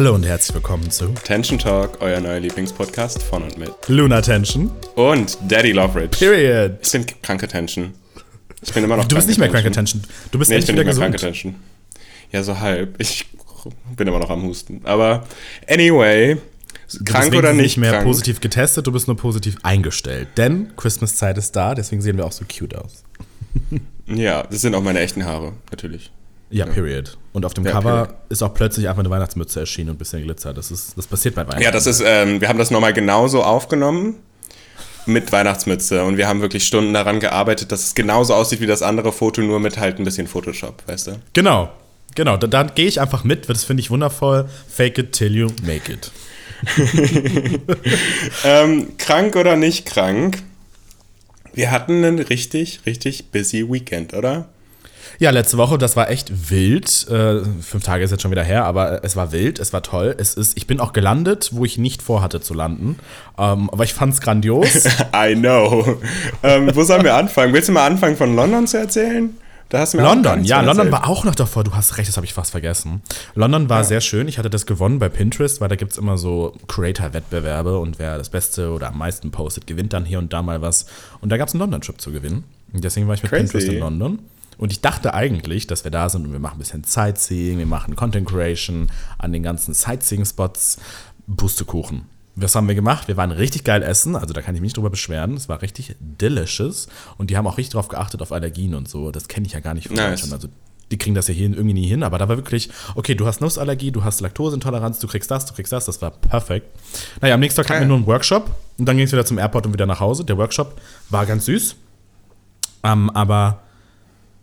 Hallo und herzlich willkommen zu Tension Talk, euer neuer Lieblingspodcast von und mit Luna Tension. Und Daddy Loveridge. Period. Ich bin kranke Tension. Ich bin immer noch Du bist nicht mehr kranke Tension. Du bist Nee, ich bin wieder nicht mehr gesund. kranke Tension. Ja, so halb. Ich bin immer noch am Husten. Aber anyway, Du krank bist oder wenigstens nicht mehr krank. positiv getestet, du bist nur positiv eingestellt. Denn Christmas-Zeit ist da, deswegen sehen wir auch so cute aus. Ja, das sind auch meine echten Haare, natürlich. Ja, period. Und auf dem Ja, Cover period. ist auch plötzlich einfach eine Weihnachtsmütze erschienen und ein bisschen Glitzer. Das, ist, das passiert bei Weihnachten. Ja, das ist, ähm, wir haben das nochmal genauso aufgenommen mit Weihnachtsmütze und wir haben wirklich Stunden daran gearbeitet, dass es genauso aussieht wie das andere Foto, nur mit halt ein bisschen Photoshop, weißt du? Genau. Genau, da, da gehe ich einfach mit, das finde ich wundervoll. Fake it till you make it. Ähm, krank oder nicht krank? Wir hatten einen richtig, richtig busy Weekend, oder? Ja, letzte Woche, das war echt wild. Äh, fünf Tage ist jetzt schon wieder her, aber es war wild, es war toll. Es ist, ich bin auch gelandet, wo ich nicht vorhatte zu landen. Ähm, aber ich fand es grandios. I know. ähm, wo sollen wir anfangen? Willst du mal anfangen von London zu erzählen? London, ja, London war auch noch davor. Du hast recht, das habe ich fast vergessen. London war sehr schön. Ich hatte das gewonnen bei Pinterest, weil da gibt es immer so Creator-Wettbewerbe und wer das Beste oder am meisten postet, gewinnt dann hier und da mal was. Und da gab es einen London-Trip zu gewinnen. Und deswegen war ich mit Crazy. Pinterest in London. Und ich dachte eigentlich, dass wir da sind und wir machen ein bisschen Sightseeing, wir machen Content Creation an den ganzen Sightseeing-Spots, Pustekuchen. Was haben wir gemacht? Wir waren richtig geil essen, also da kann ich mich nicht drüber beschweren. Es war richtig delicious und die haben auch richtig drauf geachtet auf Allergien und so. Das kenne ich ja gar nicht von Nice. Deutschland. Also die kriegen das ja hier irgendwie nie hin, aber da war wirklich, okay, du hast Nussallergie, du hast Laktoseintoleranz, du kriegst das, du kriegst das, das war perfekt. Naja, am nächsten Tag hatten wir nur einen Workshop und dann ging es wieder zum Airport und wieder nach Hause. Der Workshop war ganz süß, ähm, aber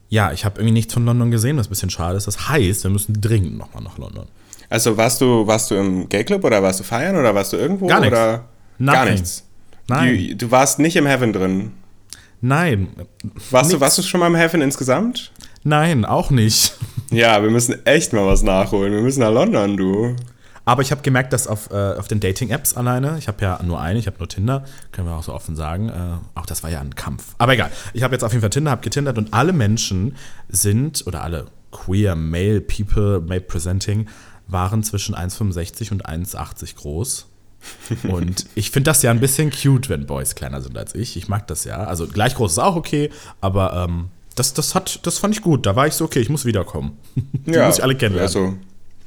ja, ich habe irgendwie nichts von London gesehen, was ein bisschen schade ist. Das heißt, wir müssen dringend nochmal nach London. Also warst du, warst du im Gay Club oder warst du feiern oder warst du irgendwo? Gar nichts. Oder gar nichts. Nein, Du, du warst nicht im Heaven drin. nein, Warst du, warst du schon mal im Heaven insgesamt? nein, auch nicht. Ja, wir müssen echt mal was nachholen. Wir müssen nach London, du. Aber ich habe gemerkt, dass auf, äh, auf den Dating-Apps alleine, ich habe ja nur eine, ich habe nur Tinder, können wir auch so offen sagen, äh, auch das war ja ein Kampf. Aber egal, ich habe jetzt auf jeden Fall Tinder, habe getindert und alle Menschen sind, oder alle queer male people, male presenting, waren zwischen 1,65 und 1,80 groß. Und ich finde das ja ein bisschen cute, wenn Boys kleiner sind als ich. Ich mag das ja. Also gleich groß ist auch okay, aber ähm, das, das, hat, das fand ich gut. Da war ich so, okay, ich muss wiederkommen. Die muss ich alle kennenlernen. Also,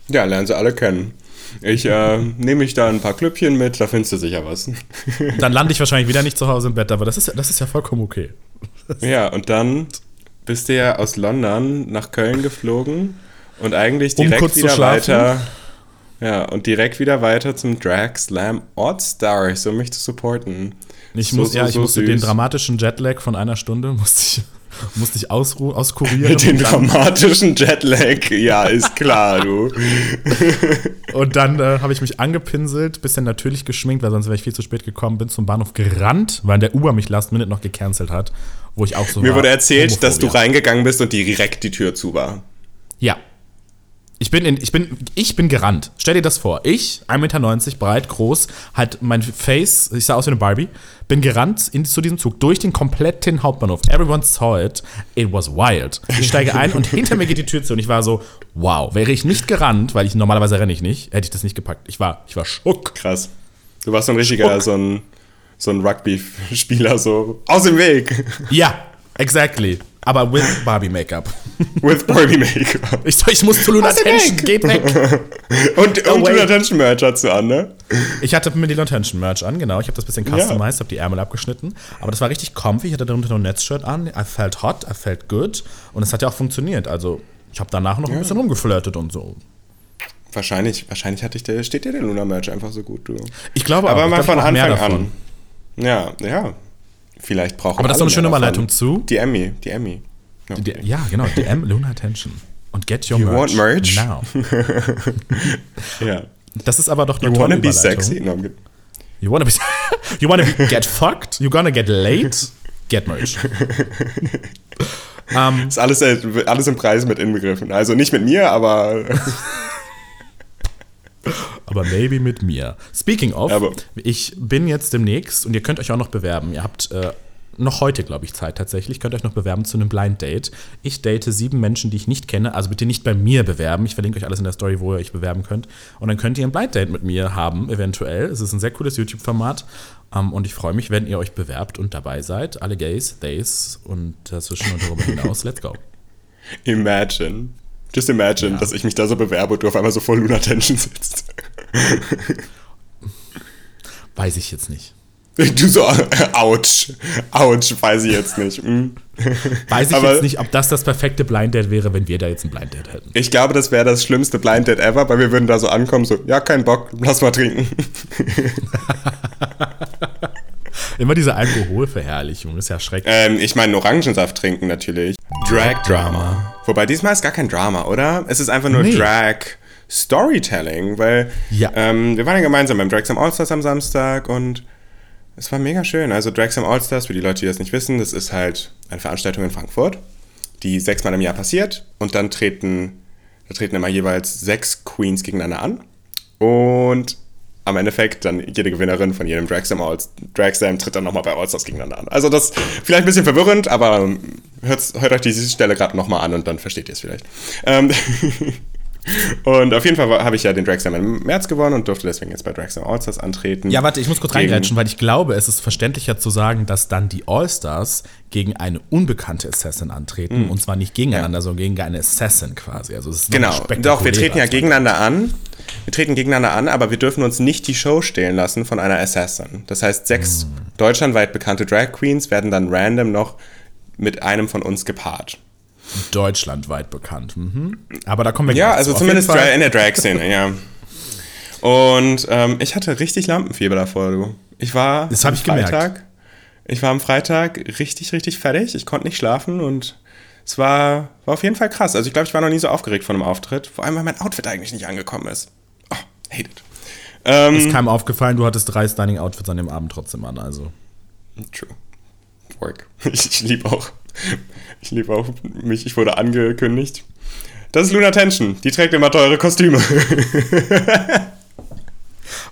ja, lernen sie alle kennen. Ich äh, nehme mich da ein paar Klüppchen mit, da findest du sicher was. Dann lande ich wahrscheinlich wieder nicht zu Hause im Bett, aber das ist, das ist ja vollkommen okay. ja, und dann bist du ja aus London nach Köln geflogen und eigentlich Um direkt zu wieder weiter. Ja, und direkt wieder weiter zum Drag Slam Odd Stars, um mich zu supporten. Ich, So, muss, so, ja, ich so musste den süß. dramatischen Jetlag von einer Stunde musste ich, musste ich ausru auskurieren. Und dann, dramatischen Jetlag, ja, ist klar, du. und dann äh, habe ich mich angepinselt, bisschen natürlich geschminkt, weil sonst wäre ich viel zu spät gekommen, bin zum Bahnhof gerannt, weil der Uber mich last minute noch gecancelt hat, wo ich auch so Mir war, wurde erzählt, dass du Homophobia. reingegangen bist und direkt die Tür zu war. Ja. Ich bin, in, ich, bin, ich bin gerannt. Stell dir das vor. Ich, 1,90 Meter breit, groß, halt mein Face, ich sah aus wie eine Barbie, bin gerannt in, zu diesem Zug durch den kompletten Hauptbahnhof. Everyone saw it. It was wild. Ich steige ein und hinter mir geht die Tür zu und ich war so, wow. Wäre ich nicht gerannt, weil ich normalerweise renne ich nicht, hätte ich das nicht gepackt. Ich war, ich war schock. Krass. Du warst so ein richtiger, Spuck. so ein, so ein Rugby-Spieler, so aus dem Weg. Ja, exactly. Aber with Barbie-Make-up. With Barbie Make-up. Ich, ich muss zu Luna Tension, geht weg. Und, Oh, und wait. Luna Tension Merch hast du an, ne? Ich hatte mir die Long-Tension Merch an, genau. Ich habe das bisschen customized, habe die Ärmel abgeschnitten. Aber das war richtig comfy. Ich hatte darunter noch ein Netzshirt an. I felt hot, I felt good. Und es hat ja auch funktioniert. Also, ich habe danach noch ein bisschen rumgeflirtet und so. Wahrscheinlich, wahrscheinlich hatte ich der, steht dir der Luna Merch einfach so gut, du. Ich glaube Aber auch. mal von Anfang an. Ja, ja. Vielleicht brauchen Aber das ist doch eine schöne. Überleitung zu. Die Emmy, die Emmy. Ja. Die, ja, genau. DM Luna Tension. Und get your You merch. want merch? Now. ja. Das ist aber doch eine You tolle wanna be sexy? No. You wanna be, you wanna be get fucked? You gonna get late? Get merch. ähm, Ist alles, äh, alles im Preis mit inbegriffen. Also nicht mit mir, aber aber maybe mit mir. Speaking of, Aber- ich bin jetzt demnächst und ihr könnt euch auch noch bewerben. Ihr habt äh, noch heute, glaube ich, Zeit tatsächlich. Könnt euch noch bewerben zu einem Blind Date. Ich date sieben Menschen, die ich nicht kenne. Also bitte nicht bei mir bewerben. Ich verlinke euch alles in der Story, wo ihr euch bewerben könnt. Und dann könnt ihr ein Blind Date mit mir haben, eventuell. Es ist ein sehr cooles YouTube-Format. Um, und ich freue mich, wenn ihr euch bewerbt und dabei seid. Alle Gays, Days und dazwischen und darüber hinaus. Let's go. Imagine. Just imagine, ja. dass ich mich da so bewerbe und du auf einmal so voll Luna Tension sitzt. Weiß ich jetzt nicht. Du so, ouch, ouch, weiß ich jetzt nicht. Hm. Weiß ich Aber jetzt nicht, ob das das perfekte Blind Date wäre, wenn wir da jetzt ein Blind Date hätten. Ich glaube, das wäre das schlimmste Blind Date ever, weil wir würden da so ankommen, so, ja, kein Bock, lass mal trinken. Immer diese Alkoholverherrlichung, ist ja schrecklich. Ähm, ich meine, Orangensaft trinken natürlich. Drag Drama. Wobei diesmal ist gar kein Drama, oder? Es ist einfach nur nee. Drag. Storytelling, weil ja. ähm, wir waren ja gemeinsam beim Dragsam Allstars am Samstag und es war mega schön. Also Dragsam Allstars, für die Leute, die das nicht wissen, das ist halt eine Veranstaltung in Frankfurt, die sechsmal im Jahr passiert und dann treten, da treten immer jeweils sechs Queens gegeneinander an und am Endeffekt dann jede Gewinnerin von jedem Dragsam, Dragsam tritt dann nochmal bei Allstars gegeneinander an. Also das ist vielleicht ein bisschen verwirrend, aber hört, hört euch diese Stelle gerade nochmal an und dann versteht ihr es vielleicht. Ähm Und auf jeden Fall habe ich ja den Dragslam im März gewonnen und durfte deswegen jetzt bei Dragslam Allstars antreten. Ja, warte, ich muss kurz reingrätschen, weil ich glaube, es ist verständlicher zu sagen, dass dann die Allstars gegen eine unbekannte Assassin antreten. Mhm. Und zwar nicht gegeneinander, ja. sondern gegen eine Assassin quasi. Also es ist genau, doch, wir treten ja gegeneinander an. Wir treten gegeneinander an, aber wir dürfen uns nicht die Show stehlen lassen von einer Assassin. Das heißt, sechs mhm. deutschlandweit bekannte Drag Queens werden dann random noch mit einem von uns gepaart deutschlandweit bekannt. Mhm. Aber da kommen wir Ja, also zumindest in der Drag-Szene, ja. Und ähm, ich hatte richtig Lampenfieber davor, du. Ich war das am ich Freitag. Gemerkt. Ich war am Freitag richtig, richtig fertig. Ich konnte nicht schlafen und es war, war auf jeden Fall krass. Also ich glaube, ich war noch nie so aufgeregt von einem Auftritt. Vor allem, weil mein Outfit eigentlich nicht angekommen ist. Oh, hate it. Ähm, ist keinem aufgefallen, du hattest drei Stunning-Outfits an dem Abend trotzdem an, also. True. Work. Ich, ich liebe auch ich liebe auch mich, ich wurde angekündigt. Das ist Luna Tension, die trägt immer teure Kostüme.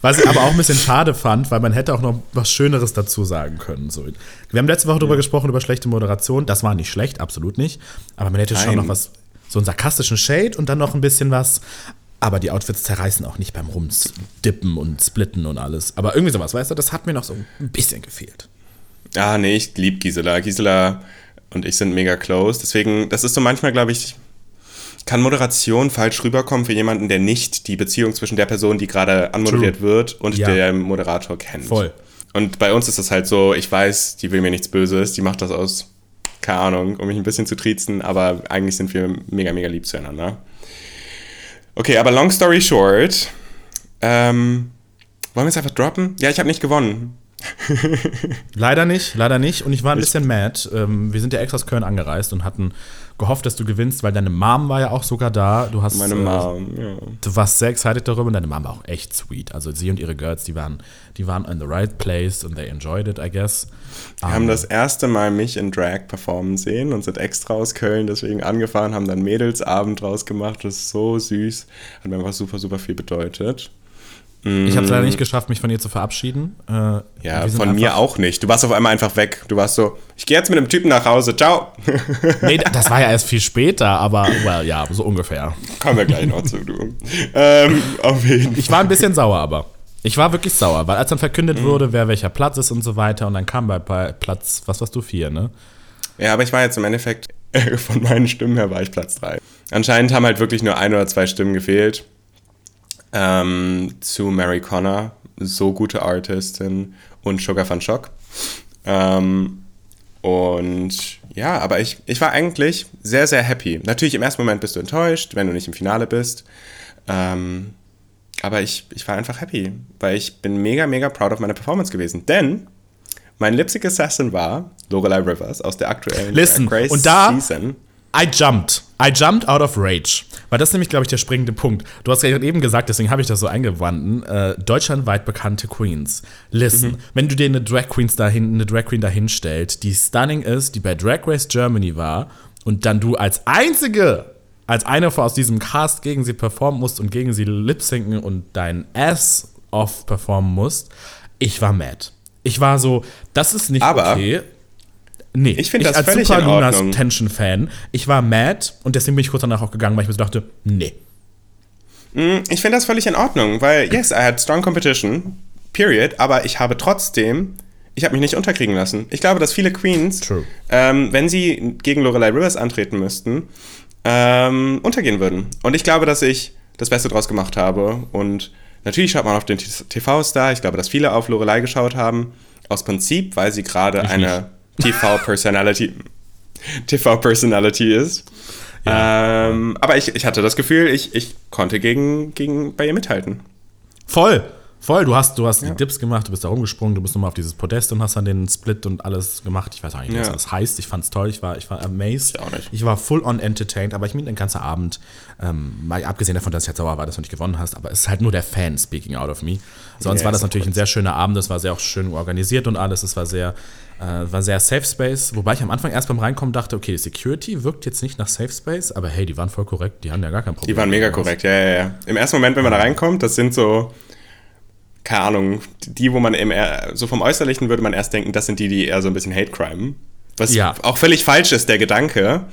Was ich aber auch ein bisschen schade fand, weil man hätte auch noch was Schöneres dazu sagen können. So. Wir haben letzte Woche ja. darüber gesprochen, über schlechte Moderation. Das war nicht schlecht, absolut nicht. Aber man hätte Nein. schon noch was, so einen sarkastischen Shade und dann noch ein bisschen was. Aber die Outfits zerreißen auch nicht beim Rumdippen und Splitten und alles. Aber irgendwie sowas, weißt du, das hat mir noch so ein bisschen gefehlt. Ah, nee, ich liebe Gisela. Gisela und ich sind mega close. Deswegen, das ist so manchmal, glaube ich, kann Moderation falsch rüberkommen für jemanden, der nicht die Beziehung zwischen der Person, die gerade anmoderiert True. wird, und ja. der Moderator kennt. Voll. Und bei uns ist es halt so, ich weiß, die will mir nichts Böses, die macht das aus, keine Ahnung, um mich ein bisschen zu triezen, aber eigentlich sind wir mega, mega lieb zueinander. Okay, aber long story short, ähm, wollen wir es einfach droppen? Ja, ich habe nicht gewonnen leider nicht, leider nicht. Und ich war ein bisschen mad. Ähm, wir sind ja extra aus Köln angereist und hatten gehofft, dass du gewinnst, weil deine Mom war ja auch sogar da. Du hast, Meine äh, Mom, ja. Du warst sehr excited darüber und deine Mom war auch echt sweet. Also sie und ihre Girls, die waren, die waren in the right place and they enjoyed it, I guess. Die um, haben ähm, das erste Mal mich in Drag performen sehen und sind extra aus Köln deswegen angefahren, haben dann Mädelsabend draus gemacht. Das ist so süß. Hat mir einfach super, super viel bedeutet. Ich habe es leider nicht geschafft, mich von ihr zu verabschieden. Äh, ja, von mir auch nicht. Du warst auf einmal einfach weg. Du warst so, ich gehe jetzt mit dem Typen nach Hause, ciao. nee, das war ja erst viel später, aber well, ja, so ungefähr. Kommen wir gleich noch zu, du. ähm, auf jeden Fall. Ich war ein bisschen sauer, aber. Ich war wirklich sauer, weil als dann verkündet mhm. wurde, wer welcher Platz ist und so weiter, und dann kam bei, bei Platz, was warst du, vier, ne? Ja, aber ich war jetzt im Endeffekt, von meinen Stimmen her war ich Platz drei. Anscheinend haben halt wirklich nur ein oder zwei Stimmen gefehlt ähm, zu Mary Connor, so gute Artistin und Sugar Van Schock. Ähm, und ja, aber ich, ich war eigentlich sehr, sehr happy. Natürlich im ersten Moment bist du enttäuscht, wenn du nicht im Finale bist. Ähm, aber ich, ich war einfach happy, weil ich bin mega, mega proud of meine Performance gewesen. Denn mein Lipstick Assassin war Lorelei Rivers aus der aktuellen Listen, Drag Race und da, Season. I jumped. I jumped out of rage. Weil das ist nämlich, glaube ich, der springende Punkt. Du hast ja eben gesagt, deswegen habe ich das so eingewanden, äh, deutschlandweit bekannte Queens. Listen, mhm. wenn du dir eine Drag, Queens dahin, eine Drag Queen dahin stellst, die stunning ist, die bei Drag Race Germany war, und dann du als einzige, als eine aus diesem Cast gegen sie performen musst und gegen sie lip-sinken und dein Ass off performen musst, ich war mad. Ich war so, das ist nicht Aber okay. Nee, ich finde das als völlig Super in Lunas Tension-Fan. Ich war mad und deswegen bin ich kurz danach auch gegangen, weil ich mir so dachte, nee. Mm, ich finde das völlig in Ordnung, weil, yes, I had strong competition, period, aber ich habe trotzdem, ich habe mich nicht unterkriegen lassen. Ich glaube, dass viele Queens, ähm, wenn sie gegen Lorelei Rivers antreten müssten, ähm, untergehen würden. Und ich glaube, dass ich das Beste draus gemacht habe. Und natürlich schaut man auf den TV-Star. Ich glaube, dass viele auf Lorelei geschaut haben. Aus Prinzip, weil sie gerade eine TV-Personality TV-Personality ist. Ja. Ähm, aber ich, ich hatte das Gefühl, ich, ich konnte gegen, gegen bei ihr mithalten. Voll. Voll, du hast, du hast ja. die Dips gemacht, du bist da rumgesprungen, du bist nochmal auf dieses Podest und hast dann den Split und alles gemacht. Ich weiß auch nicht, ja. was das heißt. Ich fand es toll, ich war, ich war amazed. Ich, auch nicht. ich war full on entertained, aber ich meine, den ganzen Abend, ähm, mal abgesehen davon, dass ich jetzt sauer war, dass du nicht gewonnen hast, aber es ist halt nur der Fan speaking out of me. Sonst ja, war das natürlich ein sehr schöner Abend, das war sehr auch schön organisiert und alles, es war sehr, äh, war sehr Safe Space, wobei ich am Anfang erst beim Reinkommen dachte, okay, Security wirkt jetzt nicht nach Safe Space, aber hey, die waren voll korrekt, die haben ja gar kein Problem. Die waren mega korrekt, ja, ja, ja. Im ersten Moment, wenn man da reinkommt, das sind so keine Ahnung, die, wo man im, so vom Äußerlichen würde man erst denken, das sind die, die eher so ein bisschen Hate Crime. Was ja. auch völlig falsch ist, der Gedanke.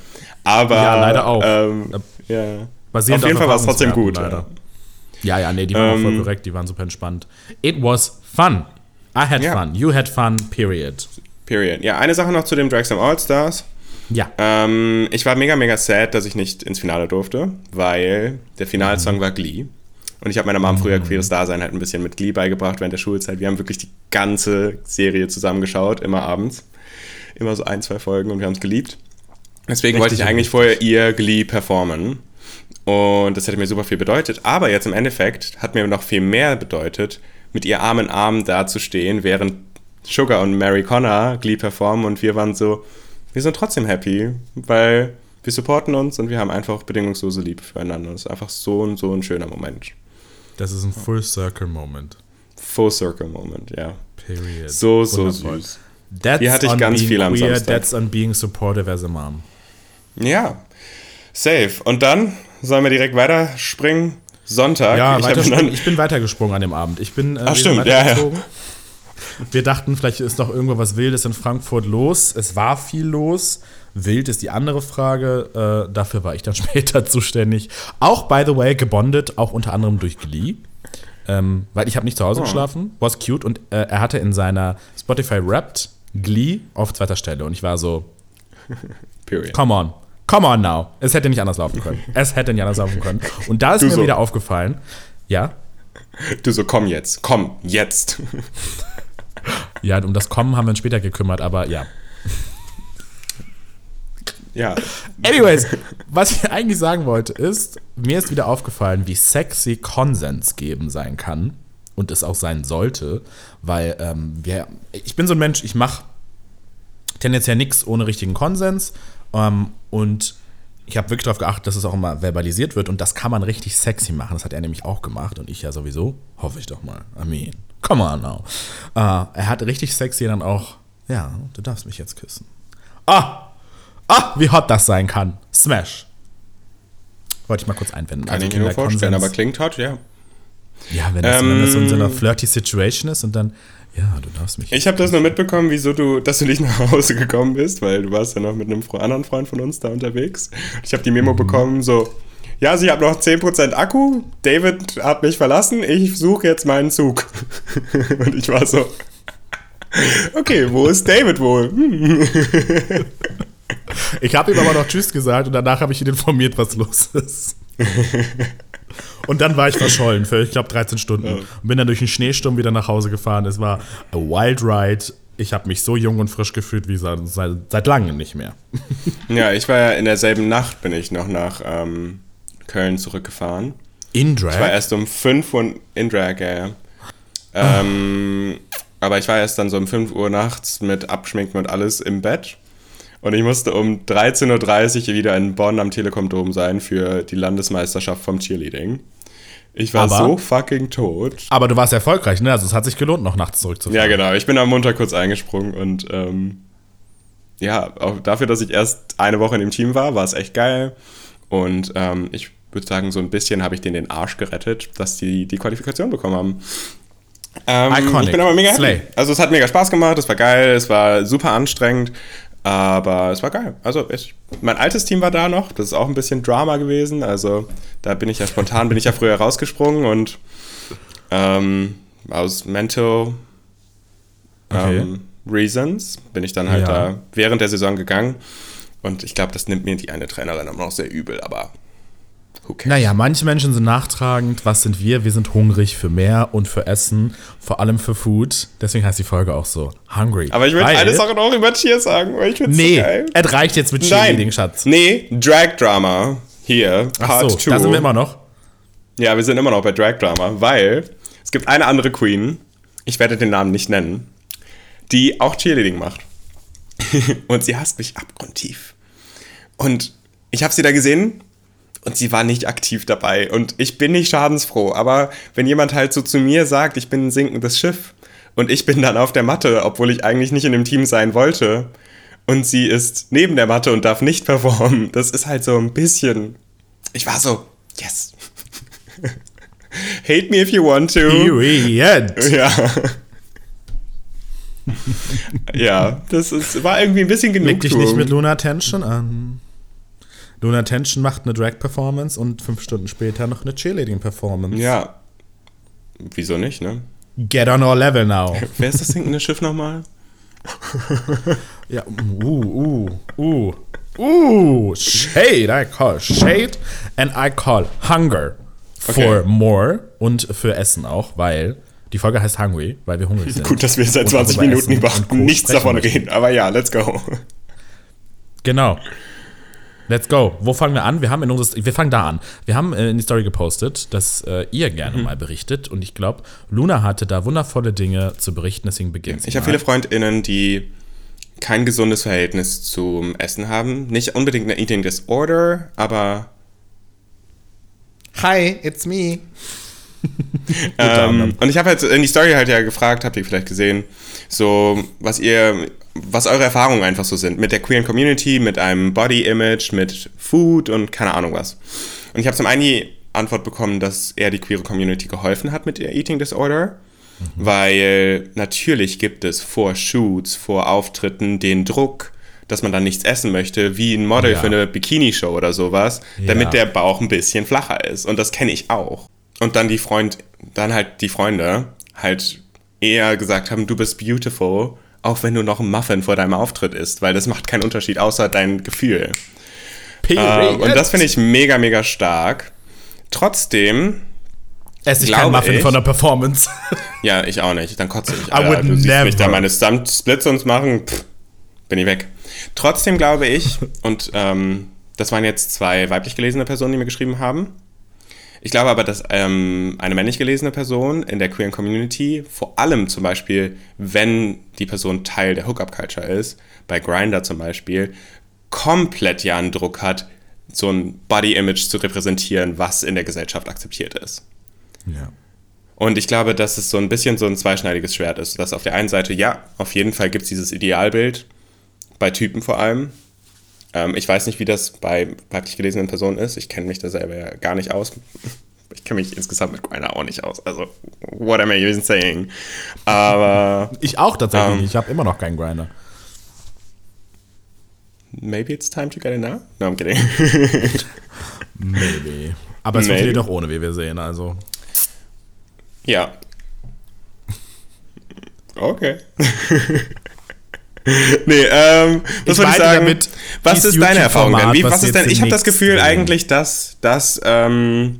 Aber. Ja, leider auch. Ähm, ja. Auf jeden Fall war es trotzdem gut. Leider. Ja, ja, nee, die waren ähm, auch voll korrekt, die waren super entspannt. It was fun. I had ja. fun. You had fun, period. Period. Ja, eine Sache noch zu dem Dragstone All-Stars. Ja. Ähm, ich war mega, mega sad, dass ich nicht ins Finale durfte, weil der Finalsong mhm. war Glee. Und ich habe meiner Mom früher mhm. queeres Dasein halt ein bisschen mit Glee beigebracht während der Schulzeit. Wir haben wirklich die ganze Serie zusammengeschaut, immer abends. Immer so ein, zwei Folgen und wir haben es geliebt. Deswegen Richtig wollte ich eigentlich vorher ihr Glee performen. Und das hätte mir super viel bedeutet. Aber jetzt im Endeffekt hat mir noch viel mehr bedeutet, mit ihr Arm in Arm dazustehen, während Sugar und Mary Connor Glee performen. Und wir waren so, wir sind trotzdem happy, weil wir supporten uns und wir haben einfach bedingungslose Liebe füreinander. Das ist einfach so und so ein schöner Moment. Das ist ein Full Circle Moment. Full Circle Moment, ja. Period. So, so Wundervoll. süß. That's Hier hatte ich ganz viel am queer, Samstag. That's on being supportive as a mom. Ja, safe. Und dann sollen wir direkt weiterspringen. Sonntag. Ja, ich, dann, ich bin weitergesprungen an dem Abend. Ich bin äh, Ach, stimmt, ja, ja. Wir dachten, vielleicht ist noch irgendwo was Wildes in Frankfurt los. Es war viel los. Wild ist die andere Frage. Äh, dafür war ich dann später zuständig. Auch, by the way, gebondet, auch unter anderem durch Glee. Ähm, weil ich habe nicht zu Hause oh. geschlafen, was cute. Und äh, er hatte in seiner Spotify Wrapped Glee auf zweiter Stelle. Und ich war so, Period. come on, come on now. Es hätte nicht anders laufen können. Es hätte nicht anders laufen können. Und da ist du mir so. wieder aufgefallen, ja. Du so, komm jetzt, komm, jetzt. ja, um das Kommen haben wir uns später gekümmert, aber ja. Ja. Anyways, was ich eigentlich sagen wollte, ist, mir ist wieder aufgefallen, wie sexy Konsens geben sein kann und es auch sein sollte, weil ähm, wir, ich bin so ein Mensch, ich mache tendenziell nichts ohne richtigen Konsens ähm, und ich habe wirklich darauf geachtet, dass es auch immer verbalisiert wird und das kann man richtig sexy machen. Das hat er nämlich auch gemacht und ich ja sowieso. Hoffe ich doch mal. I mean, come on now. Uh, er hat richtig sexy dann auch, ja, du darfst mich jetzt küssen. Ah, Ah, wie hot das sein kann. Smash. Wollte ich mal kurz einwenden. Kann also ich mir nur vorstellen, Konsens. aber klingt hot, ja. Ja, wenn das, ähm, wenn das so in so einer flirty Situation ist und dann, ja, du darfst mich. Ich habe das nur mitbekommen, wieso du, dass du nicht nach Hause gekommen bist, weil du warst ja noch mit einem anderen Freund von uns da unterwegs. Ich habe die Memo mhm. bekommen, so, ja, sie hat noch 10% Akku, David hat mich verlassen, ich suche jetzt meinen Zug. und ich war so, okay, wo ist David wohl? Ich habe ihm aber noch Tschüss gesagt und danach habe ich ihn informiert, was los ist. Und dann war ich verschollen für, ich glaube, 13 Stunden. Und bin dann durch den Schneesturm wieder nach Hause gefahren. Es war a wild ride. Ich habe mich so jung und frisch gefühlt wie seit, seit, seit langem nicht mehr. Ja, ich war ja in derselben Nacht, bin ich noch nach ähm, Köln zurückgefahren. In Drag? Ich war erst um 5 Uhr in Drag, ja. ja. Ähm, aber ich war erst dann so um 5 Uhr nachts mit Abschminken und alles im Bett. Und ich musste um 13.30 Uhr wieder in Bonn am Telekom-Dom sein für die Landesmeisterschaft vom Cheerleading. Ich war aber, so fucking tot. Aber du warst erfolgreich, ne? Also es hat sich gelohnt, noch nachts zurückzufahren. Ja, genau. Ich bin am Montag kurz eingesprungen und ähm, ja, auch dafür, dass ich erst eine Woche in dem Team war, war es echt geil. Und ähm, ich würde sagen, so ein bisschen habe ich denen den Arsch gerettet, dass die die Qualifikation bekommen haben. Ähm, Iconic. Ich bin aber mega happy. Slay. Also es hat mega Spaß gemacht, es war geil, es war super anstrengend. Aber es war geil. Also ich, mein altes Team war da noch. Das ist auch ein bisschen Drama gewesen. Also da bin ich ja spontan, bin ich ja früher rausgesprungen und ähm, aus mental okay. ähm, reasons bin ich dann halt ja. da während der Saison gegangen. Und ich glaube, das nimmt mir die eine Trainerin auch noch sehr übel, aber naja, manche Menschen sind nachtragend. Was sind wir? Wir sind hungrig für mehr und für Essen, vor allem für Food. Deswegen heißt die Folge auch so Hungry. Aber ich will eine Sache noch über Cheer sagen, weil ich finde Nee, so geil. es reicht jetzt mit Cheerleading, Schatz. Nee, Drag Drama. Hier, Part 2. Da sind wir immer noch. Ja, wir sind immer noch bei Drag Drama, weil es gibt eine andere Queen, ich werde den Namen nicht nennen, die auch Cheerleading macht. und sie hasst mich abgrundtief. Und ich habe sie da gesehen und sie war nicht aktiv dabei. Und ich bin nicht schadensfroh, aber wenn jemand halt so zu mir sagt, ich bin ein sinkendes Schiff und ich bin dann auf der Matte, obwohl ich eigentlich nicht in dem Team sein wollte, und sie ist neben der Matte und darf nicht performen, das ist halt so ein bisschen. Ich war so, yes. Hate me if you want to. Period. Ja. ja, das ist, war irgendwie ein bisschen genug. Leg dich nicht mit Luna Tension an. Luna Tension macht eine Drag-Performance und fünf Stunden später noch eine Cheerleading-Performance. Ja. Wieso nicht, ne? Get on our level now. Wer ist das sinkende Schiff nochmal? ja, uh, uh, uh. Uh, shade, I call shade and I call hunger for okay. more und für Essen auch, weil die Folge heißt Hungry, weil wir hungrig sind. Gut, dass wir seit 20 Minuten überhaupt nichts davon reden, aber ja, let's go. Genau. Let's go. Wo fangen wir an? Wir haben in unseres, wir fangen da an. Wir haben äh, in die Story gepostet, dass äh, ihr gerne mhm. mal berichtet und ich glaube, Luna hatte da wundervolle Dinge zu berichten, deswegen beginnt. Ich habe viele FreundInnen, die kein gesundes Verhältnis zum Essen haben. Nicht unbedingt eine Eating Disorder, aber Hi, it's me. ähm, und ich habe halt in die Story halt ja gefragt, habt ihr vielleicht gesehen, so was ihr was eure Erfahrungen einfach so sind mit der queeren Community, mit einem Body Image, mit Food und keine Ahnung was. Und ich habe zum einen die Antwort bekommen, dass er die queere Community geholfen hat mit der Eating Disorder, mhm. weil natürlich gibt es vor Shoots, vor Auftritten den Druck, dass man dann nichts essen möchte, wie ein Model ja. für eine Bikini-Show oder sowas, ja. damit der Bauch ein bisschen flacher ist. Und das kenne ich auch. Und dann die Freund, dann halt die Freunde halt eher gesagt haben, du bist beautiful auch wenn du noch ein Muffin vor deinem Auftritt isst, weil das macht keinen Unterschied, außer dein Gefühl. Ähm, und das finde ich mega, mega stark. Trotzdem. Esse ich kein Muffin ich, von der Performance. ja, ich auch nicht. Dann kotze ich. Alter, du siehst never. mich da meine Stunt-Splits uns machen, pff, bin ich weg. Trotzdem glaube ich, und ähm, das waren jetzt zwei weiblich gelesene Personen, die mir geschrieben haben, ich glaube aber, dass ähm, eine männlich gelesene Person in der queeren Community, vor allem zum Beispiel, wenn die Person Teil der Hookup-Culture ist, bei Grinder zum Beispiel, komplett ja einen Druck hat, so ein Body-Image zu repräsentieren, was in der Gesellschaft akzeptiert ist. Ja. Und ich glaube, dass es so ein bisschen so ein zweischneidiges Schwert ist. Dass auf der einen Seite, ja, auf jeden Fall gibt es dieses Idealbild, bei Typen vor allem. Ähm, ich weiß nicht, wie das bei weiblich gelesenen Personen ist. Ich kenne mich da selber ja gar nicht aus. Ich kenne mich insgesamt mit Griner auch nicht aus. Also, what am I even saying? Aber. Ich auch tatsächlich. Ähm, ich habe immer noch keinen Grinder. Maybe it's time to get it now? No, I'm kidding. Maybe. Aber es funktioniert doch ohne, wie wir sehen, also. Ja. Okay. nee, ähm, was soll ich sagen? Damit, was ist deine Erfahrung denn? Wie, was, was ist denn? Ich habe das Gefühl eigentlich, dass, dass ähm,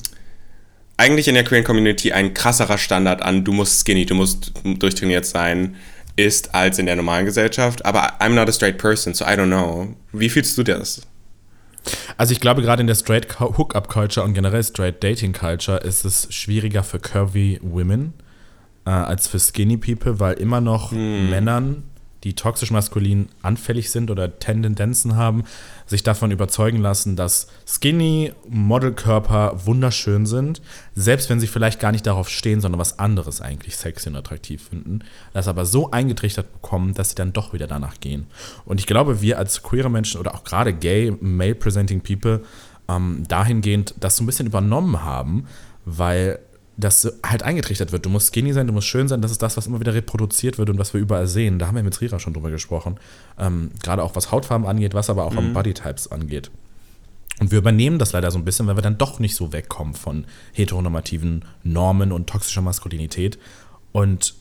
eigentlich in der Queer Community ein krasserer Standard an, du musst skinny, du musst durchtrainiert sein, ist als in der normalen Gesellschaft. Aber I'm not a straight person, so I don't know. Wie fühlst du das? Also ich glaube, gerade in der Straight Hookup Culture und generell Straight Dating Culture ist es schwieriger für curvy Women äh, als für skinny People, weil immer noch hm. Männern die toxisch maskulin anfällig sind oder Tendenzen haben, sich davon überzeugen lassen, dass skinny Modelkörper wunderschön sind, selbst wenn sie vielleicht gar nicht darauf stehen, sondern was anderes eigentlich sexy und attraktiv finden, das aber so eingetrichtert bekommen, dass sie dann doch wieder danach gehen. Und ich glaube, wir als queere Menschen oder auch gerade gay, male-presenting people ähm, dahingehend das so ein bisschen übernommen haben, weil das halt eingetrichtert wird. Du musst skinny sein, du musst schön sein. Das ist das, was immer wieder reproduziert wird und was wir überall sehen. Da haben wir mit Rira schon drüber gesprochen. Ähm, Gerade auch was Hautfarben angeht, was aber auch mhm. Bodytypes angeht. Und wir übernehmen das leider so ein bisschen, weil wir dann doch nicht so wegkommen von heteronormativen Normen und toxischer Maskulinität und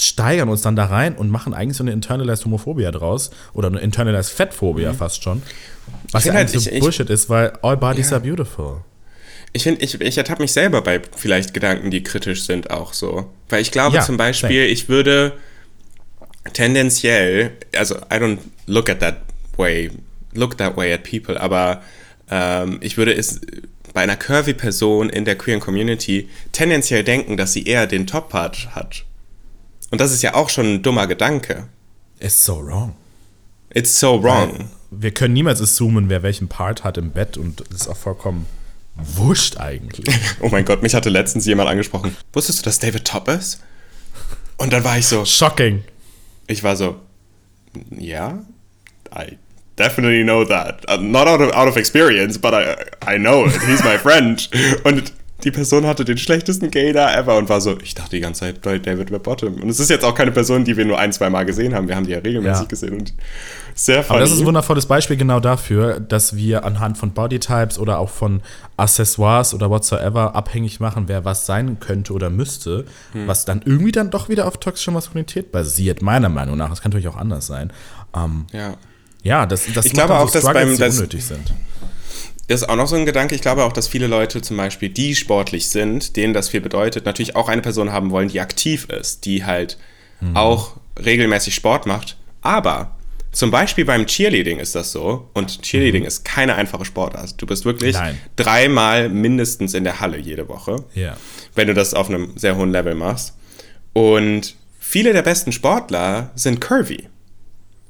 steigern uns dann da rein und machen eigentlich so eine internalized Homophobia draus oder eine internalized Fettphobia mhm. fast schon. Was ja halt, so ich, Bullshit ich, ist, weil all bodies ja. are beautiful. Ich finde, ich, ich ertappe mich selber bei vielleicht Gedanken, die kritisch sind, auch so. Weil ich glaube ja, zum Beispiel, same. ich würde tendenziell, also I don't look at that way, look that way at people, aber ähm, ich würde es bei einer curvy Person in der queeren Community tendenziell denken, dass sie eher den Top-Part hat. Und das ist ja auch schon ein dummer Gedanke. It's so wrong. It's so wrong. Weil wir können niemals assumen, wer welchen Part hat im Bett und das ist auch vollkommen wurscht eigentlich. oh mein Gott, mich hatte letztens jemand angesprochen. Wusstest du, dass David top ist? Und dann war ich so. Shocking. Ich war so, ja, I definitely know that. Uh, not out of, out of experience, but I, I know it. He's my friend. Und die Person hatte den schlechtesten da ever und war so, ich dachte die ganze Zeit David Bottom. Und es ist jetzt auch keine Person, die wir nur ein, zwei Mal gesehen haben. Wir haben die ja regelmäßig ja. gesehen und sehr funny. Aber das ist ein wundervolles Beispiel genau dafür, dass wir anhand von Bodytypes oder auch von Accessoires oder whatsoever abhängig machen, wer was sein könnte oder müsste, hm. was dann irgendwie dann doch wieder auf toxischer Maskulinität basiert, meiner Meinung nach. Das kann natürlich auch anders sein. Ähm, ja. Ja, das, das ich glaube auch, dass beim, das, unnötig sind ist auch noch so ein Gedanke. Ich glaube auch, dass viele Leute zum Beispiel, die sportlich sind, denen das viel bedeutet, natürlich auch eine Person haben wollen, die aktiv ist, die halt mhm. auch regelmäßig Sport macht. Aber zum Beispiel beim Cheerleading ist das so. Und Cheerleading mhm. ist keine einfache Sportart. Du bist wirklich Nein. dreimal mindestens in der Halle jede Woche. Ja. Wenn du das auf einem sehr hohen Level machst. Und viele der besten Sportler sind curvy.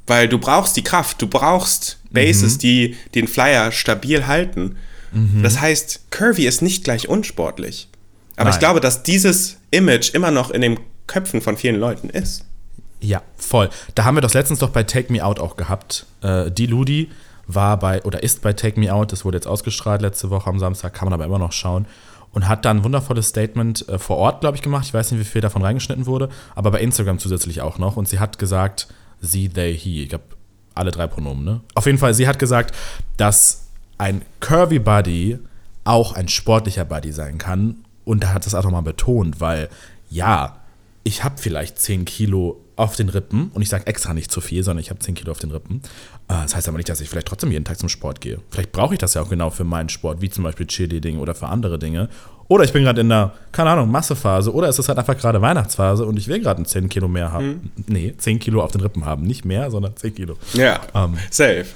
Weil du brauchst die Kraft, du brauchst Bases, mhm. die den Flyer stabil halten. Mhm. Das heißt, Curvy ist nicht gleich unsportlich. Aber Nein. ich glaube, dass dieses Image immer noch in den Köpfen von vielen Leuten ist. Ja, voll. Da haben wir das letztens doch bei Take Me Out auch gehabt. Äh, die Ludi war bei oder ist bei Take Me Out, das wurde jetzt ausgestrahlt letzte Woche am Samstag, kann man aber immer noch schauen. Und hat dann ein wundervolles Statement äh, vor Ort, glaube ich, gemacht. Ich weiß nicht, wie viel davon reingeschnitten wurde, aber bei Instagram zusätzlich auch noch. Und sie hat gesagt, sie, they, he. Ich habe alle drei Pronomen, ne? Auf jeden Fall, sie hat gesagt, dass ein curvy Body auch ein sportlicher Body sein kann. Und da hat es auch nochmal betont, weil ja, ich habe vielleicht 10 Kilo auf den Rippen und ich sage extra nicht zu viel, sondern ich habe 10 Kilo auf den Rippen. Äh, das heißt aber nicht, dass ich vielleicht trotzdem jeden Tag zum Sport gehe. Vielleicht brauche ich das ja auch genau für meinen Sport, wie zum Beispiel Cheerleading oder für andere Dinge. Oder ich bin gerade in der, keine Ahnung, Massephase. Oder es ist halt einfach gerade Weihnachtsphase und ich will gerade 10 Kilo mehr haben. Mhm. Nee, 10 Kilo auf den Rippen haben. Nicht mehr, sondern 10 Kilo. Ja, ähm, safe.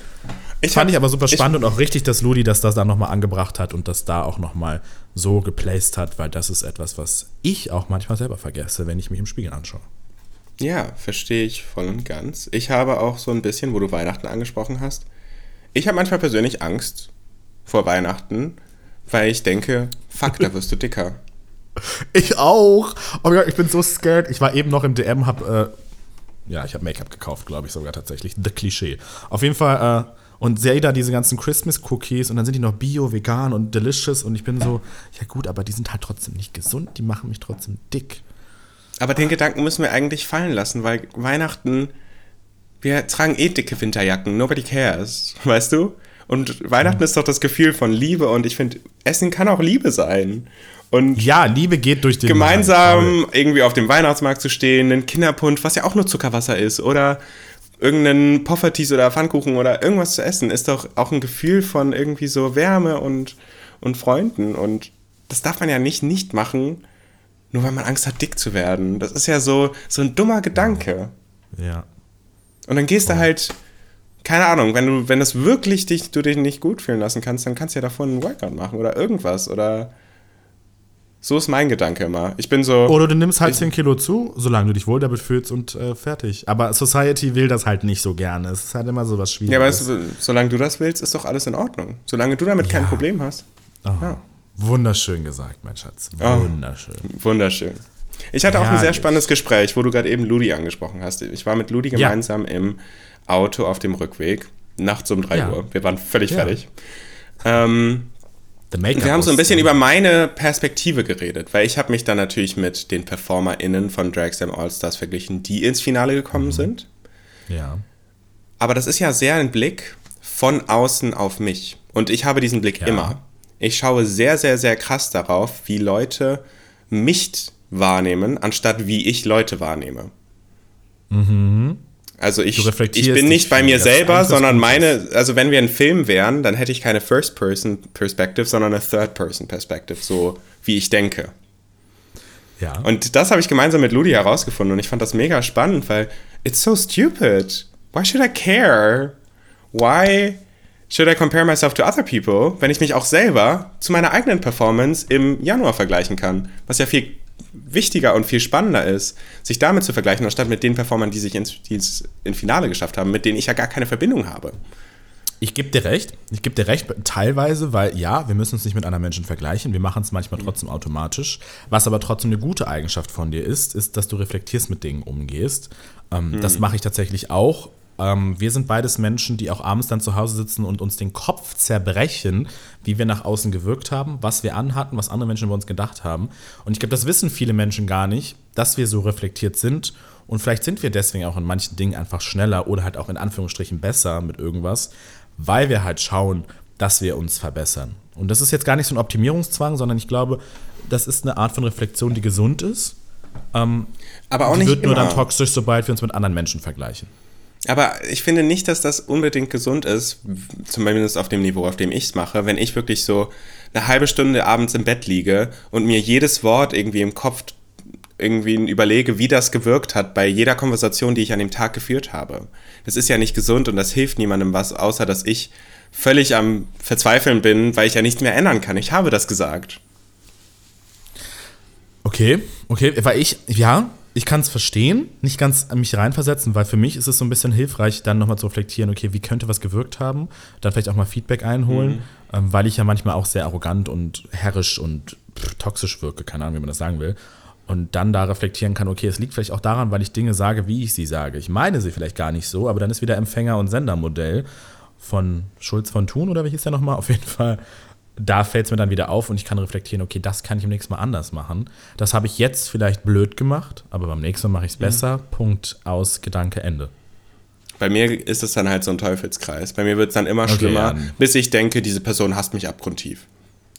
Ich fand hab, ich aber super spannend ich, und auch richtig, dass Ludi das, das da nochmal angebracht hat und das da auch nochmal so geplaced hat, weil das ist etwas, was ich auch manchmal selber vergesse, wenn ich mich im Spiegel anschaue. Ja, verstehe ich voll und ganz. Ich habe auch so ein bisschen, wo du Weihnachten angesprochen hast, ich habe manchmal persönlich Angst vor Weihnachten, weil ich denke, fuck, da wirst du dicker. Ich auch. Oh Gott, ich bin so scared. Ich war eben noch im DM, hab, äh, ja, ich habe Make-up gekauft, glaube ich sogar tatsächlich. The Klischee. Auf jeden Fall, äh, und sehe da diese ganzen Christmas-Cookies und dann sind die noch bio, vegan und delicious und ich bin so, ja gut, aber die sind halt trotzdem nicht gesund, die machen mich trotzdem dick. Aber den Gedanken müssen wir eigentlich fallen lassen, weil Weihnachten, wir tragen eh dicke Winterjacken, nobody cares, weißt du? Und Weihnachten ist doch das Gefühl von Liebe und ich finde, Essen kann auch Liebe sein. Und ja, Liebe geht durch den Gemeinsam Wein. irgendwie auf dem Weihnachtsmarkt zu stehen, einen Kinderpunsch, was ja auch nur Zuckerwasser ist, oder irgendeinen Pofferties oder Pfannkuchen oder irgendwas zu essen, ist doch auch ein Gefühl von irgendwie so Wärme und, und Freunden. Und das darf man ja nicht nicht machen, nur weil man Angst hat, dick zu werden. Das ist ja so, so ein dummer Gedanke. Ja. Und dann gehst oh. du halt keine Ahnung, wenn du, wenn das wirklich dich, du dich nicht gut fühlen lassen kannst, dann kannst du ja davon einen Workout machen oder irgendwas oder so ist mein Gedanke immer. Ich bin so. Oder du nimmst halt 10 Kilo zu, solange du dich wohl damit fühlst und äh, fertig. Aber Society will das halt nicht so gerne. Es ist halt immer so was Schwieriges. Ja, aber es, solange du das willst, ist doch alles in Ordnung. Solange du damit ja. kein Problem hast. Oh, ja. Wunderschön gesagt, mein Schatz. Wunderschön. Oh, wunderschön. Ich hatte auch ein sehr spannendes Gespräch, wo du gerade eben Ludi angesprochen hast. Ich war mit Ludi gemeinsam ja. im Auto auf dem Rückweg, nachts um 3 ja. Uhr. Wir waren völlig ja. fertig. Ähm, Wir haben so ein bisschen über meine Perspektive geredet, weil ich habe mich dann natürlich mit den PerformerInnen von Drag Slam All-Stars verglichen, die ins Finale gekommen mhm. sind. Ja. Aber das ist ja sehr ein Blick von außen auf mich. Und ich habe diesen Blick ja. immer. Ich schaue sehr, sehr, sehr krass darauf, wie Leute mich wahrnehmen, anstatt wie ich Leute wahrnehme. Mhm. Also ich, ich bin nicht bei mir selber, sondern meine, also wenn wir ein Film wären, dann hätte ich keine First-Person-Perspective, sondern eine Third-Person-Perspective, so wie ich denke. Ja. Und das habe ich gemeinsam mit Ludi herausgefunden und ich fand das mega spannend, weil it's so stupid. Why should I care? Why should I compare myself to other people, wenn ich mich auch selber zu meiner eigenen Performance im Januar vergleichen kann? Was ja viel wichtiger und viel spannender ist, sich damit zu vergleichen, anstatt mit den Performern, die sich ins, die ins, ins Finale geschafft haben, mit denen ich ja gar keine Verbindung habe. Ich gebe dir recht. Ich gebe dir recht, teilweise, weil ja, wir müssen uns nicht mit anderen Menschen vergleichen. Wir machen es manchmal mhm. trotzdem automatisch. Was aber trotzdem eine gute Eigenschaft von dir ist, ist, dass du reflektierst mit Dingen umgehst. Ähm, mhm. Das mache ich tatsächlich auch. Ähm, wir sind beides Menschen, die auch abends dann zu Hause sitzen und uns den Kopf zerbrechen, wie wir nach außen gewirkt haben, was wir anhatten, was andere Menschen über uns gedacht haben. Und ich glaube, das wissen viele Menschen gar nicht, dass wir so reflektiert sind. Und vielleicht sind wir deswegen auch in manchen Dingen einfach schneller oder halt auch in Anführungsstrichen besser mit irgendwas, weil wir halt schauen, dass wir uns verbessern. Und das ist jetzt gar nicht so ein Optimierungszwang, sondern ich glaube, das ist eine Art von Reflexion, die gesund ist. Ähm, aber auch die nicht wird nur dann toxisch, sobald wir uns mit anderen Menschen vergleichen. Aber ich finde nicht, dass das unbedingt gesund ist, zumindest auf dem Niveau, auf dem ich es mache, wenn ich wirklich so eine halbe Stunde abends im Bett liege und mir jedes Wort irgendwie im Kopf irgendwie überlege, wie das gewirkt hat bei jeder Konversation, die ich an dem Tag geführt habe. Das ist ja nicht gesund und das hilft niemandem was, außer dass ich völlig am Verzweifeln bin, weil ich ja nichts mehr ändern kann. Ich habe das gesagt. Okay, okay, weil ich, ja, ich kann es verstehen, nicht ganz an mich reinversetzen, weil für mich ist es so ein bisschen hilfreich, dann nochmal zu reflektieren, okay, wie könnte was gewirkt haben, dann vielleicht auch mal Feedback einholen, mhm. ähm, weil ich ja manchmal auch sehr arrogant und herrisch und pff, toxisch wirke, keine Ahnung, wie man das sagen will. Und dann da reflektieren kann, okay, es liegt vielleicht auch daran, weil ich Dinge sage, wie ich sie sage. Ich meine sie vielleicht gar nicht so, aber dann ist wieder Empfänger- und Sendermodell von Schulz von Thun oder wie hieß der nochmal? Auf jeden Fall da fällt es mir dann wieder auf und ich kann reflektieren, okay, das kann ich im nächsten Mal anders machen. Das habe ich jetzt vielleicht blöd gemacht, aber beim nächsten Mal mache ich es besser. Mhm. Punkt aus, Gedanke, Ende. Bei mir ist es dann halt so ein Teufelskreis. Bei mir wird es dann immer okay, schlimmer, ja. bis ich denke, diese Person hasst mich abgrundtief.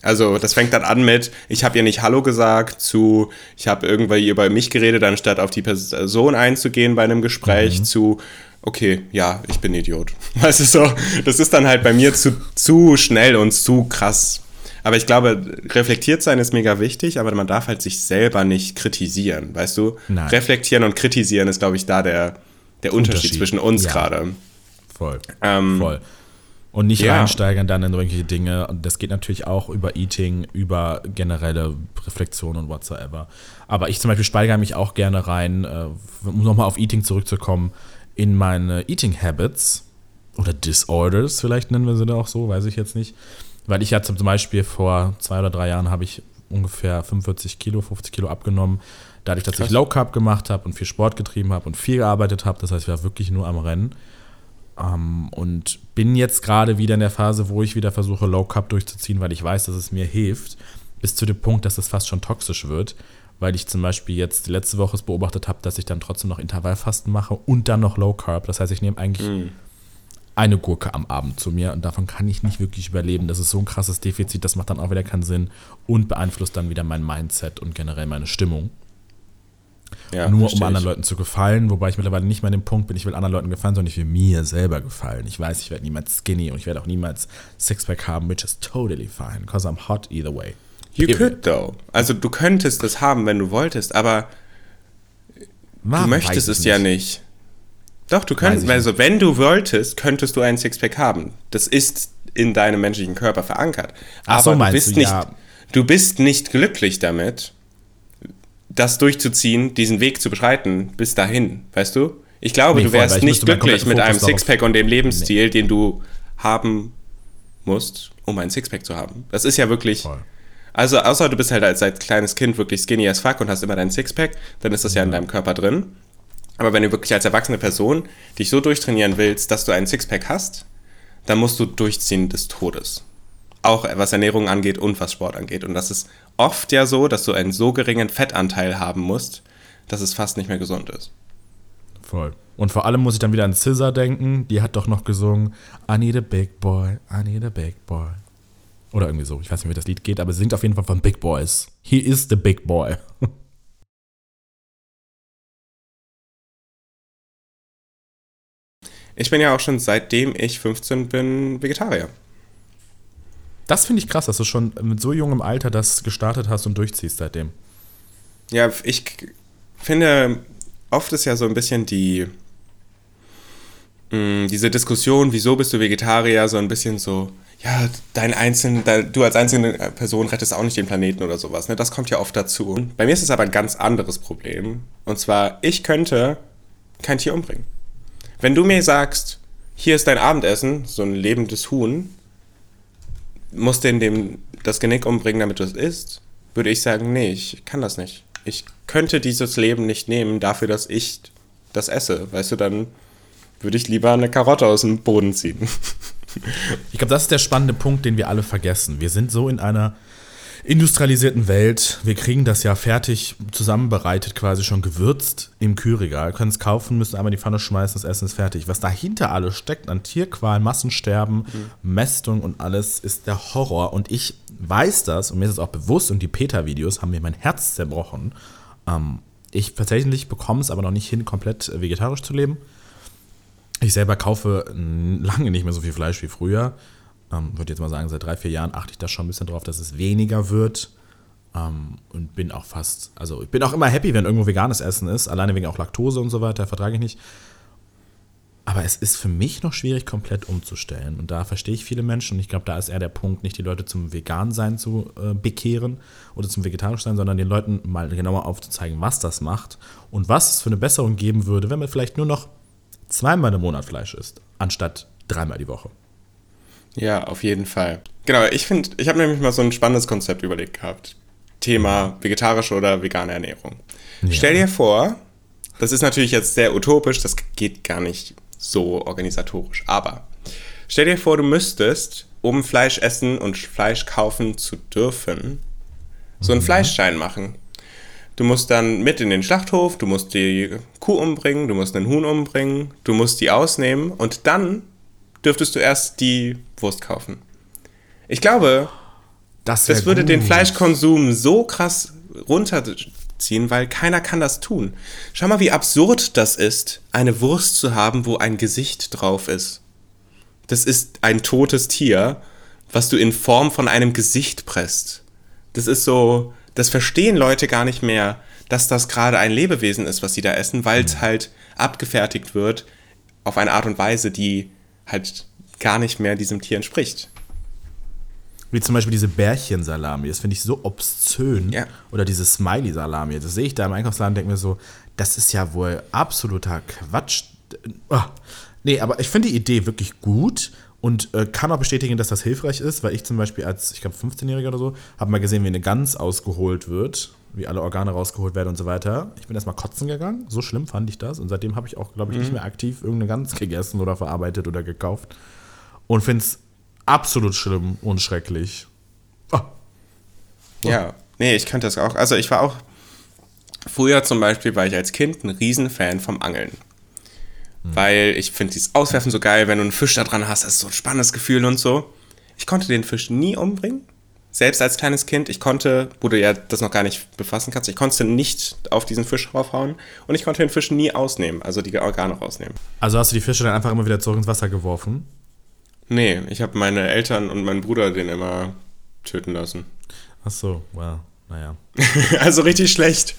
Also das fängt dann an mit, ich habe ihr nicht Hallo gesagt, zu, ich habe irgendwie über mich geredet, anstatt auf die Person einzugehen bei einem Gespräch, mhm. zu, okay, ja, ich bin Idiot. Weißt du so, das ist dann halt bei mir zu, zu schnell und zu krass. Aber ich glaube, reflektiert sein ist mega wichtig, aber man darf halt sich selber nicht kritisieren, weißt du? Nein. Reflektieren und kritisieren ist, glaube ich, da der, der Unterschied, Unterschied. zwischen uns ja. gerade. Voll. Ähm, Voll. Und nicht ja. reinsteigern dann in irgendwelche Dinge. Und das geht natürlich auch über Eating, über generelle Reflexion und whatsoever. Aber ich zum Beispiel steigere mich auch gerne rein, äh, um nochmal auf Eating zurückzukommen in meine Eating Habits oder Disorders, vielleicht nennen wir sie da auch so, weiß ich jetzt nicht. Weil ich ja zum Beispiel vor zwei oder drei Jahren habe ich ungefähr 45 Kilo, 50 Kilo abgenommen. Dadurch, dass Krass. ich Low Carb gemacht habe und viel Sport getrieben habe und viel gearbeitet habe. Das heißt, ich war wirklich nur am Rennen. Ähm, und bin jetzt gerade wieder in der Phase, wo ich wieder versuche, Low Carb durchzuziehen, weil ich weiß, dass es mir hilft. Bis zu dem Punkt, dass es fast schon toxisch wird weil ich zum Beispiel jetzt letzte Woche beobachtet habe, dass ich dann trotzdem noch Intervallfasten mache und dann noch Low Carb. Das heißt, ich nehme eigentlich mm. eine Gurke am Abend zu mir und davon kann ich nicht wirklich überleben. Das ist so ein krasses Defizit, das macht dann auch wieder keinen Sinn und beeinflusst dann wieder mein Mindset und generell meine Stimmung. Ja, Nur um anderen Leuten zu gefallen, wobei ich mittlerweile nicht mehr an dem Punkt bin, ich will anderen Leuten gefallen, sondern ich will mir selber gefallen. Ich weiß, ich werde niemals skinny und ich werde auch niemals Sixpack haben, which is totally fine, because I'm hot either way. You could though. Also du könntest es haben, wenn du wolltest, aber Warum du möchtest es nicht. ja nicht. Doch, du könntest, also wenn du wolltest, könntest du einen Sixpack haben. Das ist in deinem menschlichen Körper verankert. Ach aber so, du bist du, nicht, ja. du bist nicht glücklich damit, das durchzuziehen, diesen Weg zu beschreiten bis dahin, weißt du? Ich glaube, nee, du wärst voll, nicht glücklich mit einem Sixpack und dem Lebensstil, nee. den du haben musst, um ein Sixpack zu haben. Das ist ja wirklich voll. Also, außer du bist halt als, als kleines Kind wirklich skinny as fuck und hast immer deinen Sixpack, dann ist das ja, ja in deinem Körper drin. Aber wenn du wirklich als erwachsene Person dich so durchtrainieren willst, dass du einen Sixpack hast, dann musst du durchziehen des Todes. Auch was Ernährung angeht und was Sport angeht. Und das ist oft ja so, dass du einen so geringen Fettanteil haben musst, dass es fast nicht mehr gesund ist. Voll. Und vor allem muss ich dann wieder an Scissor denken. Die hat doch noch gesungen, I need a big boy, I need a big boy. Oder irgendwie so. Ich weiß nicht, wie das Lied geht, aber sie singt auf jeden Fall von Big Boys. He is the big boy. Ich bin ja auch schon seitdem ich 15 bin Vegetarier. Das finde ich krass, dass du schon mit so jungem Alter das gestartet hast und durchziehst seitdem. Ja, ich finde, oft ist ja so ein bisschen die mm, diese Diskussion, wieso bist du Vegetarier, so ein bisschen so, ja, dein einzeln, du als einzelne Person rettest auch nicht den Planeten oder sowas. Ne? Das kommt ja oft dazu. Bei mir ist es aber ein ganz anderes Problem. Und zwar, ich könnte kein Tier umbringen. Wenn du mir sagst, hier ist dein Abendessen, so ein lebendes Huhn, musst den dem das Genick umbringen, damit du es isst, würde ich sagen, nee, ich kann das nicht. Ich könnte dieses Leben nicht nehmen dafür, dass ich das esse. Weißt du, dann würde ich lieber eine Karotte aus dem Boden ziehen. Ich glaube, das ist der spannende Punkt, den wir alle vergessen. Wir sind so in einer industrialisierten Welt. Wir kriegen das ja fertig zusammenbereitet, quasi schon gewürzt im Kühlregal. Können es kaufen, müssen einmal in die Pfanne schmeißen, das Essen ist fertig. Was dahinter alles steckt an Tierqual, Massensterben, mhm. Mästung und alles, ist der Horror. Und ich weiß das und mir ist es auch bewusst und die PETA-Videos haben mir mein Herz zerbrochen. Ähm, ich tatsächlich bekomme es aber noch nicht hin, komplett vegetarisch zu leben. Ich selber kaufe lange nicht mehr so viel Fleisch wie früher. Ähm, würde jetzt mal sagen, seit drei, vier Jahren achte ich da schon ein bisschen drauf, dass es weniger wird. Ähm, und bin auch fast, also ich bin auch immer happy, wenn irgendwo veganes Essen ist, alleine wegen auch Laktose und so weiter, vertrage ich nicht. Aber es ist für mich noch schwierig, komplett umzustellen. Und da verstehe ich viele Menschen. Und ich glaube, da ist eher der Punkt, nicht die Leute zum Vegan-Sein zu äh, bekehren oder zum Vegetarisch-Sein, sondern den Leuten mal genauer aufzuzeigen, was das macht und was es für eine Besserung geben würde, wenn man vielleicht nur noch zweimal im Monat Fleisch isst, anstatt dreimal die Woche. Ja, auf jeden Fall. Genau, ich finde, ich habe nämlich mal so ein spannendes Konzept überlegt gehabt. Thema vegetarische oder vegane Ernährung. Ja. Stell dir vor, das ist natürlich jetzt sehr utopisch, das geht gar nicht so organisatorisch, aber stell dir vor, du müsstest, um Fleisch essen und Fleisch kaufen zu dürfen, so einen mhm. Fleischschein machen. Du musst dann mit in den Schlachthof, du musst die Kuh umbringen, du musst einen Huhn umbringen, du musst die ausnehmen und dann dürftest du erst die Wurst kaufen. Ich glaube, das, das würde gut. den Fleischkonsum so krass runterziehen, weil keiner kann das tun. Schau mal, wie absurd das ist, eine Wurst zu haben, wo ein Gesicht drauf ist. Das ist ein totes Tier, was du in Form von einem Gesicht presst. Das ist so, das verstehen Leute gar nicht mehr, dass das gerade ein Lebewesen ist, was sie da essen, weil es mhm. halt abgefertigt wird auf eine Art und Weise, die halt gar nicht mehr diesem Tier entspricht. Wie zum Beispiel diese Bärchensalami, das finde ich so obszön. Ja. Oder diese Smiley-Salami, das sehe ich da im Einkaufsladen und denke mir so, das ist ja wohl absoluter Quatsch. Oh. Nee, aber ich finde die Idee wirklich gut und äh, kann auch bestätigen, dass das hilfreich ist, weil ich zum Beispiel als, ich glaube, 15-Jähriger oder so, habe mal gesehen, wie eine Gans ausgeholt wird, wie alle Organe rausgeholt werden und so weiter. Ich bin erstmal kotzen gegangen, so schlimm fand ich das und seitdem habe ich auch, glaube ich, mhm. nicht mehr aktiv irgendeine Gans gegessen oder verarbeitet oder gekauft und finde es absolut schlimm und schrecklich. Oh. Oh. Ja, nee, ich könnte das auch. Also ich war auch, früher zum Beispiel war ich als Kind ein Riesenfan vom Angeln. Hm. Weil ich finde dieses Auswerfen so geil, wenn du einen Fisch da dran hast, das ist so ein spannendes Gefühl und so. Ich konnte den Fisch nie umbringen. Selbst als kleines Kind, ich konnte, wo du ja das noch gar nicht befassen kannst, ich konnte nicht auf diesen Fisch raufhauen und ich konnte den Fisch nie ausnehmen, also die Organe rausnehmen. Also hast du die Fische dann einfach immer wieder zurück ins Wasser geworfen? Nee, ich habe meine Eltern und meinen Bruder den immer töten lassen. Ach so, wow. Naja. also richtig schlecht.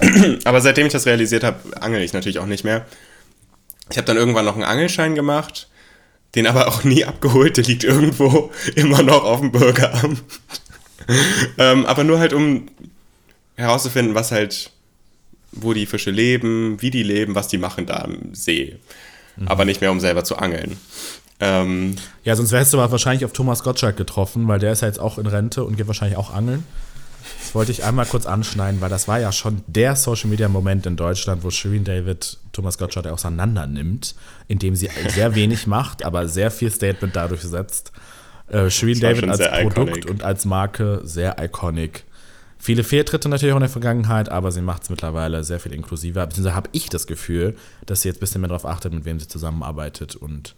Aber seitdem ich das realisiert habe, angel ich natürlich auch nicht mehr. Ich habe dann irgendwann noch einen Angelschein gemacht, den aber auch nie abgeholt. Der liegt irgendwo immer noch auf dem Bürgeramt. ähm, aber nur halt, um herauszufinden, was halt, wo die Fische leben, wie die leben, was die machen da im See. Mhm. Aber nicht mehr, um selber zu angeln. Ähm, ja, sonst wärst du wahrscheinlich auf Thomas Gottschalk getroffen, weil der ist ja jetzt auch in Rente und geht wahrscheinlich auch angeln. Das wollte ich einmal kurz anschneiden, weil das war ja schon der Social Media Moment in Deutschland, wo Shirin David Thomas Gottschalk auseinander nimmt, indem sie sehr wenig macht, aber sehr viel Statement dadurch setzt. Äh, Shireen David als Produkt iconic. und als Marke sehr iconic. Viele Fehltritte natürlich auch in der Vergangenheit, aber sie macht es mittlerweile sehr viel inklusiver. Beziehungsweise habe ich das Gefühl, dass sie jetzt ein bisschen mehr darauf achtet, mit wem sie zusammenarbeitet und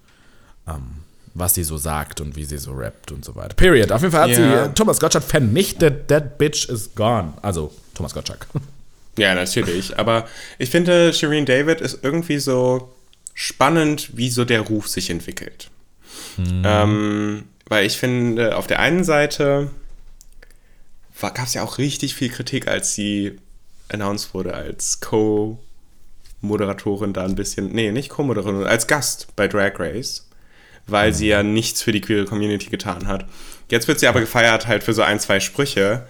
ähm, was sie so sagt und wie sie so rappt und so weiter. Period. Auf jeden Fall hat yeah. sie Thomas Gottschalk vernichtet. That bitch is gone. Also Thomas Gottschalk. Ja, natürlich. Aber ich finde, Shireen David ist irgendwie so spannend, wie so der Ruf sich entwickelt. Hm. Ähm, weil ich finde, auf der einen Seite gab es ja auch richtig viel Kritik, als sie announced wurde als Co-Moderatorin da ein bisschen, nee, nicht Co-Moderatorin, als Gast bei Drag Race, weil sie ja nichts für die queere Community getan hat. Jetzt wird sie aber gefeiert halt für so ein, zwei Sprüche.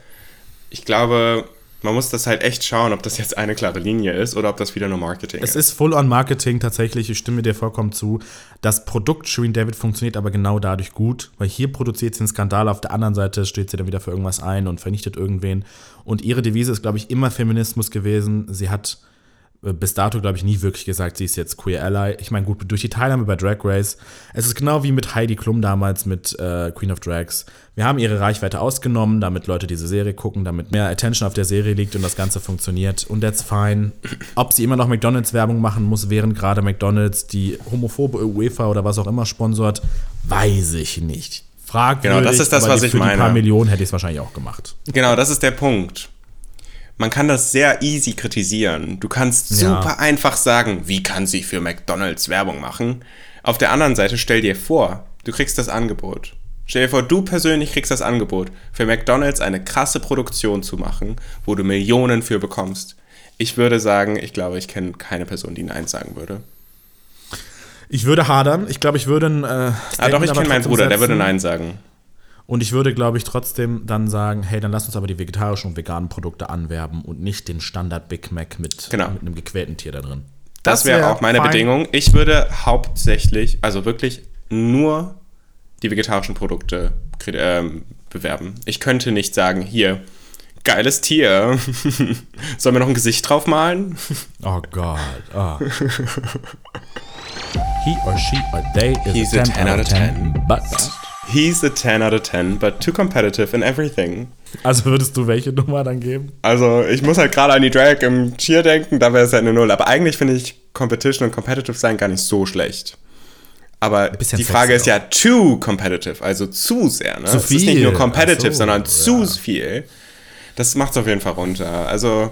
Ich glaube, man muss das halt echt schauen, ob das jetzt eine klare Linie ist oder ob das wieder nur Marketing es ist. Es ist full on Marketing tatsächlich, ich stimme dir vollkommen zu. Das Produkt Shireen David funktioniert aber genau dadurch gut, weil hier produziert sie einen Skandal, auf der anderen Seite steht sie dann wieder für irgendwas ein und vernichtet irgendwen. Und ihre Devise ist, glaube ich, immer Feminismus gewesen. Sie hat bis dato, glaube ich, nie wirklich gesagt, sie ist jetzt Queer Ally. Ich meine, gut, durch die Teilnahme bei Drag Race, es ist genau wie mit Heidi Klum damals mit äh, Queen of Drags. Wir haben ihre Reichweite ausgenommen, damit Leute diese Serie gucken, damit mehr Attention auf der Serie liegt und das Ganze funktioniert. Und that's fine. Ob sie immer noch McDonalds-Werbung machen muss, während gerade McDonalds die homophobe UEFA oder was auch immer sponsort, weiß ich nicht. Fragwürdig, genau, das ist das, was ich meine. Für ein paar Millionen hätte ich es wahrscheinlich auch gemacht. Genau, das ist der Punkt man kann das sehr easy kritisieren. Du kannst super ja. einfach sagen, wie kann sie für McDonald's Werbung machen? Auf der anderen Seite stell dir vor, du kriegst das Angebot. Stell dir vor, du persönlich kriegst das Angebot, für McDonald's eine krasse Produktion zu machen, wo du Millionen für bekommst. Ich würde sagen, ich glaube, ich kenne keine Person, die Nein sagen würde. Ich würde hadern. Ich glaube, ich würde. Äh, ah, doch, ich kenne meinen Bruder, setzen. der würde Nein sagen. Und ich würde, glaube ich, trotzdem dann sagen, hey, dann lass uns aber die vegetarischen und veganen Produkte anwerben und nicht den Standard Big Mac mit, genau. mit einem gequälten Tier da drin. Das, das wäre wär auch meine fein. Bedingung. Ich würde hauptsächlich, also wirklich nur die vegetarischen Produkte ähm, bewerben. Ich könnte nicht sagen, hier, geiles Tier. Sollen wir noch ein Gesicht drauf malen? Oh Gott. Oh. He or she or they is He's a 10, a 10 out of 10, 10 but He's a 10 out of 10, but too competitive in everything. Also würdest du welche Nummer dann geben? Also ich muss halt gerade an die Drag im Cheer denken, da wäre es halt eine Null. Aber eigentlich finde ich Competition und Competitive sein gar nicht so schlecht. Aber die Frage ist ja too competitive, also zu sehr. Ne? Zu viel. Es ist nicht nur competitive, so, sondern ja. zu viel. Das macht es auf jeden Fall runter. Also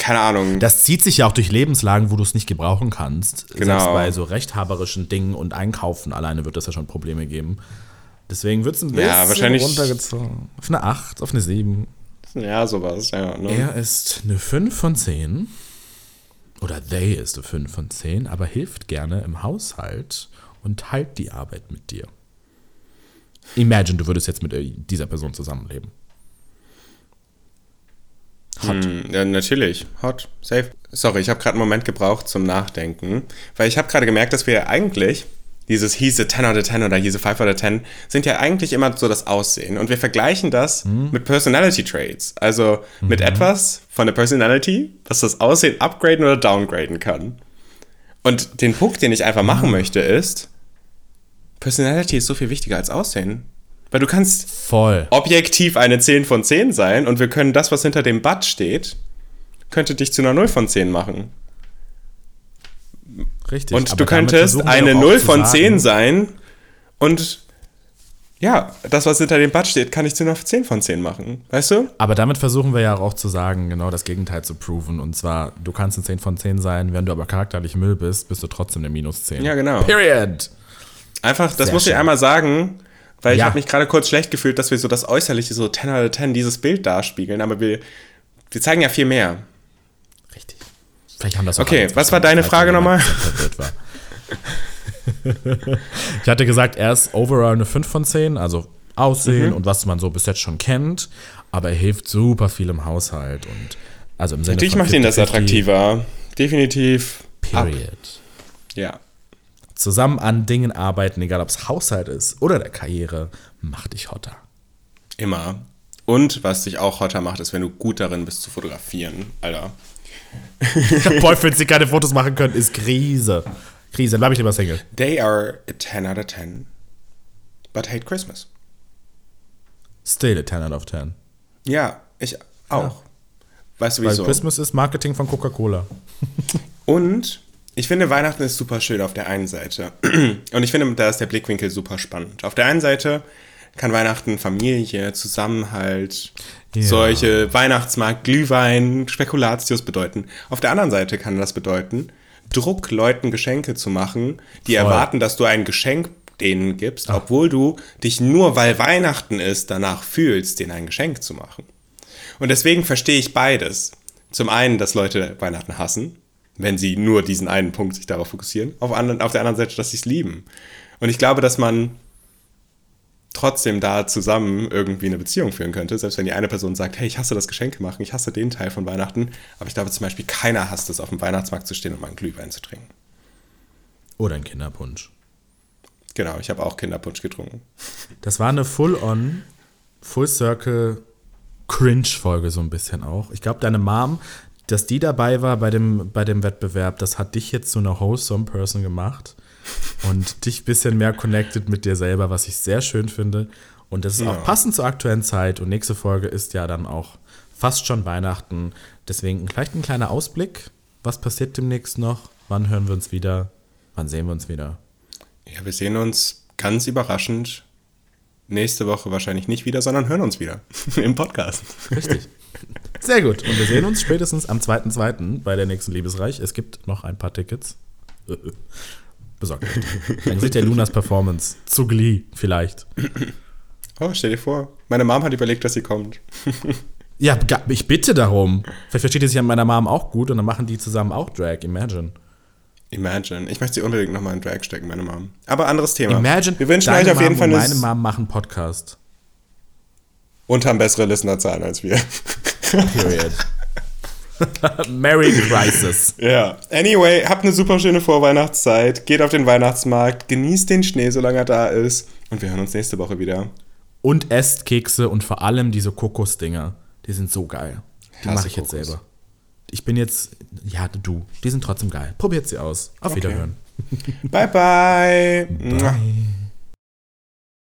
keine Ahnung. Das zieht sich ja auch durch Lebenslagen, wo du es nicht gebrauchen kannst. Genau. Selbst bei so rechthaberischen Dingen und Einkaufen alleine wird es ja schon Probleme geben. Deswegen wird es ein bisschen ja, wahrscheinlich runtergezogen. Auf eine 8, auf eine 7. Ja, sowas, ja. Ne? Er ist eine 5 von 10. Oder they ist eine 5 von 10, aber hilft gerne im Haushalt und teilt die Arbeit mit dir. Imagine, du würdest jetzt mit dieser Person zusammenleben. Hot. Hm, ja, natürlich. Hot. Safe. Sorry, ich habe gerade einen Moment gebraucht zum Nachdenken, weil ich habe gerade gemerkt, dass wir ja eigentlich dieses hieße 10 out of 10 oder hieße 5 out of 10 sind ja eigentlich immer so das Aussehen. Und wir vergleichen das mhm. mit Personality Traits. Also mhm. mit etwas von der Personality, was das Aussehen upgraden oder downgraden kann. Und den Punkt, den ich einfach machen mhm. möchte, ist, Personality ist so viel wichtiger als Aussehen. Weil du kannst Voll. objektiv eine 10 von 10 sein und wir können das, was hinter dem But steht, könnte dich zu einer 0 von 10 machen. Richtig. Und du könntest eine 0 von 10 sein und ja, das, was hinter dem But steht, kann ich zu einer 10 von 10 machen. Weißt du? Aber damit versuchen wir ja auch zu sagen, genau das Gegenteil zu proven. Und zwar, du kannst eine 10 von 10 sein, wenn du aber charakterlich Müll bist, bist du trotzdem eine Minus 10. Ja, genau. Period. Einfach, das Sehr muss schön. ich einmal sagen weil ja. ich habe mich gerade kurz schlecht gefühlt, dass wir so das Äußerliche, so 10 out of 10, dieses Bild darspiegeln, aber wir, wir zeigen ja viel mehr. Richtig. Vielleicht haben das auch Okay, was war deine Frage nochmal? ich hatte gesagt, er ist overall eine 5 von 10, also Aussehen mhm. und was man so bis jetzt schon kennt, aber er hilft super viel im Haushalt und also im Sinne Natürlich macht ihn das attraktiver. Definitiv. Period. Ab. Ja zusammen an Dingen arbeiten, egal ob es Haushalt ist oder der Karriere, macht dich hotter. Immer. Und was dich auch hotter macht, ist, wenn du gut darin bist zu fotografieren, Alter. Boyfriends, die keine Fotos machen können, ist Krise. Krise, bleib ich lieber Single. They are a 10 out of 10. but hate Christmas. Still a 10 out of 10. Ja, ich auch. Ja. Weißt du wieso? Weil Christmas ist Marketing von Coca-Cola. Und ich finde, Weihnachten ist super schön auf der einen Seite. Und ich finde, da ist der Blickwinkel super spannend. Auf der einen Seite kann Weihnachten Familie, Zusammenhalt, ja. solche Weihnachtsmarkt, Glühwein, Spekulatius bedeuten. Auf der anderen Seite kann das bedeuten, Druck, Leuten Geschenke zu machen, die Voll. erwarten, dass du ein Geschenk denen gibst, Ach. obwohl du dich nur, weil Weihnachten ist, danach fühlst, denen ein Geschenk zu machen. Und deswegen verstehe ich beides. Zum einen, dass Leute Weihnachten hassen, wenn sie nur diesen einen Punkt sich darauf fokussieren. Auf, anderen, auf der anderen Seite, dass sie es lieben. Und ich glaube, dass man trotzdem da zusammen irgendwie eine Beziehung führen könnte, selbst wenn die eine Person sagt, hey, ich hasse das Geschenke machen, ich hasse den Teil von Weihnachten, aber ich glaube zum Beispiel, keiner hasst es, auf dem Weihnachtsmarkt zu stehen und mal einen Glühwein zu trinken. Oder einen Kinderpunsch. Genau, ich habe auch Kinderpunsch getrunken. Das war eine Full-on, Full-Circle Cringe-Folge so ein bisschen auch. Ich glaube, deine Mom, dass die dabei war bei dem, bei dem Wettbewerb, das hat dich jetzt zu einer wholesome Person gemacht und dich ein bisschen mehr connected mit dir selber, was ich sehr schön finde. Und das ist ja. auch passend zur aktuellen Zeit. Und nächste Folge ist ja dann auch fast schon Weihnachten. Deswegen vielleicht ein kleiner Ausblick. Was passiert demnächst noch? Wann hören wir uns wieder? Wann sehen wir uns wieder? Ja, wir sehen uns ganz überraschend nächste Woche wahrscheinlich nicht wieder, sondern hören uns wieder im Podcast. Richtig. Sehr gut. Und wir sehen uns spätestens am 2.2. bei der nächsten Liebesreich. Es gibt noch ein paar Tickets. Besorgt euch. Dann seht ihr Lunas Performance. Zu Glee vielleicht. Oh, stell dir vor. Meine Mom hat überlegt, dass sie kommt. ja, ich bitte darum. Vielleicht versteht ihr sich an meiner Mom auch gut und dann machen die zusammen auch Drag. Imagine. Imagine. Ich möchte sie unbedingt nochmal in Drag stecken, meine Mom. Aber anderes Thema. Imagine. Wir wünschen euch auf jeden Fall eine. Meine Mom machen Podcast. Und haben bessere Listenerzahlen als wir. Period. Merry Crisis. Ja. Anyway, habt eine super schöne Vorweihnachtszeit. Geht auf den Weihnachtsmarkt. Genießt den Schnee, solange er da ist. Und wir hören uns nächste Woche wieder. Und esst Kekse und vor allem diese Kokosdinger. Die sind so geil. Die mache ich jetzt selber ich bin jetzt, ja, du, die sind trotzdem geil. Probiert sie aus. Auf okay. Wiederhören. bye, bye. bye.